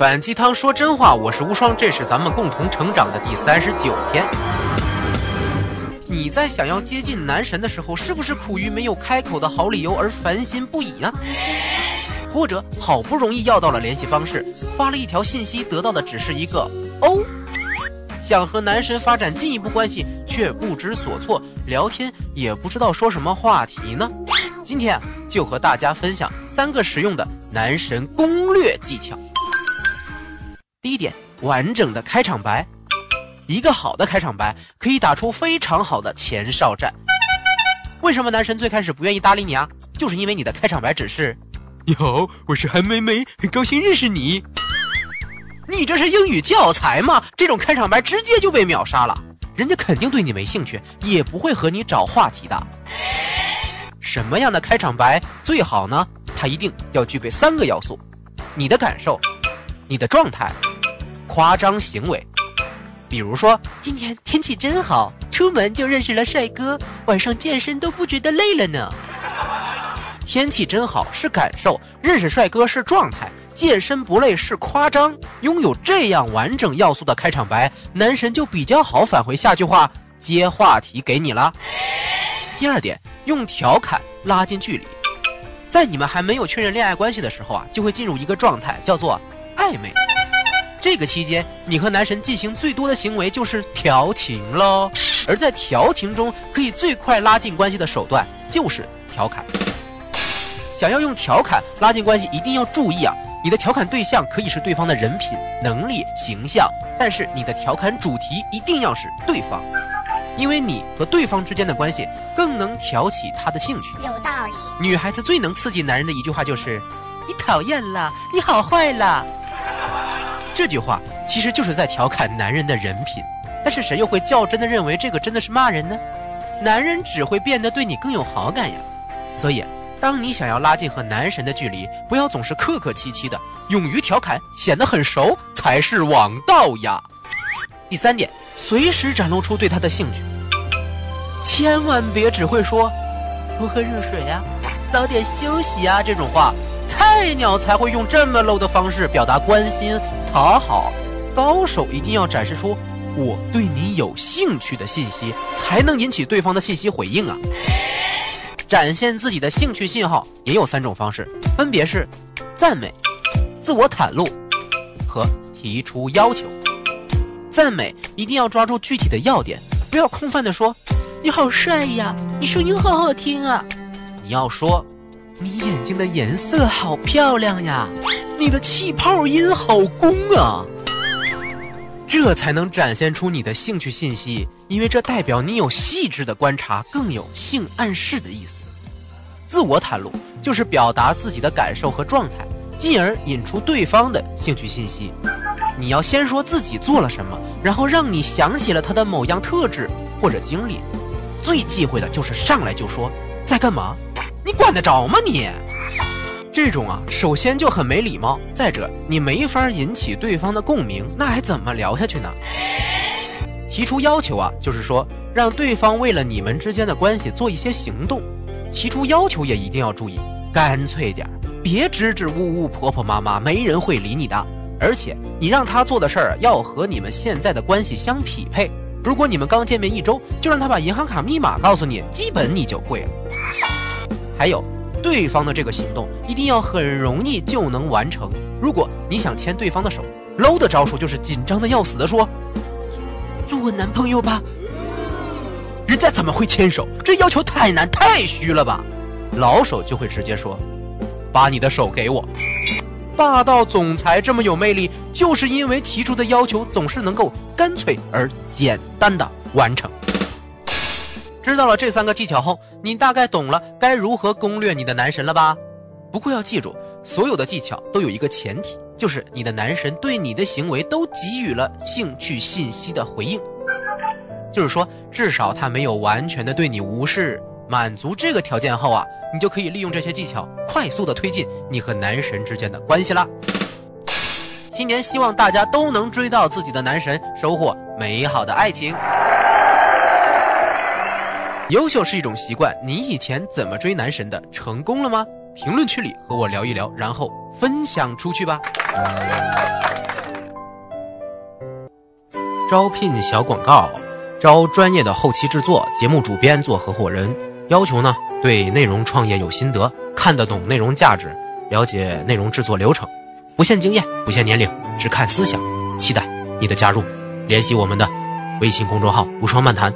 反鸡汤说真话，我是无双，这是咱们共同成长的第三十九天。你在想要接近男神的时候，是不是苦于没有开口的好理由而烦心不已呢？或者好不容易要到了联系方式，发了一条信息，得到的只是一个哦。想和男神发展进一步关系，却不知所措，聊天也不知道说什么话题呢？今天啊，就和大家分享三个实用的男神攻略技巧。第一点，完整的开场白。一个好的开场白可以打出非常好的前哨战。为什么男神最开始不愿意搭理你啊？就是因为你的开场白只是。你好，我是韩梅梅，很高兴认识你。你这是英语教材吗？这种开场白直接就被秒杀了，人家肯定对你没兴趣，也不会和你找话题的。什么样的开场白最好呢？它一定要具备三个要素：你的感受、你的状态、夸张行为。比如说，今天天气真好，出门就认识了帅哥，晚上健身都不觉得累了呢。天气真好是感受，认识帅哥是状态，健身不累是夸张。拥有这样完整要素的开场白，男神就比较好返回下句话，接话题给你了。第二点，用调侃拉近距离，在你们还没有确认恋爱关系的时候啊，就会进入一个状态，叫做暧昧。这个期间，你和男神进行最多的行为就是调情喽。而在调情中，可以最快拉近关系的手段就是调侃。想要用调侃拉近关系，一定要注意啊！你的调侃对象可以是对方的人品、能力、形象，但是你的调侃主题一定要是对方，因为你和对方之间的关系更能挑起他的兴趣。有道理。女孩子最能刺激男人的一句话就是：“你讨厌了，你好坏了。”这句话其实就是在调侃男人的人品，但是谁又会较真的认为这个真的是骂人呢？男人只会变得对你更有好感呀，所以。当你想要拉近和男神的距离，不要总是客客气气的，勇于调侃，显得很熟才是王道呀。第三点，随时展露出对他的兴趣，千万别只会说多喝热水呀，早点休息呀这种话，菜鸟才会用这么 low 的方式表达关心讨好，高手一定要展示出我对你有兴趣的信息，才能引起对方的信息回应啊。展现自己的兴趣信号也有三种方式，分别是赞美、自我袒露和提出要求。赞美一定要抓住具体的要点，不要空泛的说“你好帅呀，你声音好好听啊”，你要说“你眼睛的颜色好漂亮呀，你的气泡音好攻啊”，这才能展现出你的兴趣信息，因为这代表你有细致的观察，更有性暗示的意思。自我袒露就是表达自己的感受和状态，进而引出对方的兴趣信息。你要先说自己做了什么，然后让你想起了他的某样特质或者经历。最忌讳的就是上来就说在干嘛，管得着吗你？这种啊，首先就很没礼貌，再者你没法引起对方的共鸣，那还怎么聊下去呢？提出要求啊，就是说让对方为了你们之间的关系做一些行动。提出要求也一定要注意，干脆点别支支吾吾、婆婆妈妈，没人会理你的。而且你让他做的事儿要和你们现在的关系相匹配。如果你们刚见面一周，就让他把银行卡密码告诉你，基本你就会了。还有，对方的这个行动一定要很容易就能完成。如果你想牵对方的手，low 的招数就是紧张的要死的说：“做我男朋友吧。”人家怎么会牵手？这要求太难太虚了吧？老手就会直接说：“把你的手给我。”霸道总裁这么有魅力，就是因为提出的要求总是能够干脆而简单的完成。知道了这三个技巧后，你大概懂了该如何攻略你的男神了吧？不过要记住，所有的技巧都有一个前提，就是你的男神对你的行为都给予了兴趣信息的回应。就是说，至少他没有完全的对你无视。满足这个条件后啊，你就可以利用这些技巧，快速的推进你和男神之间的关系啦。新年希望大家都能追到自己的男神，收获美好的爱情。优秀是一种习惯，你以前怎么追男神的？成功了吗？评论区里和我聊一聊，然后分享出去吧。招聘小广告，招专业的后期制作、节目主编做合伙人。要求呢，对内容创业有心得，看得懂内容价值，了解内容制作流程，不限经验，不限年龄，只看思想。期待你的加入，联系我们的微信公众号“无双漫谈”。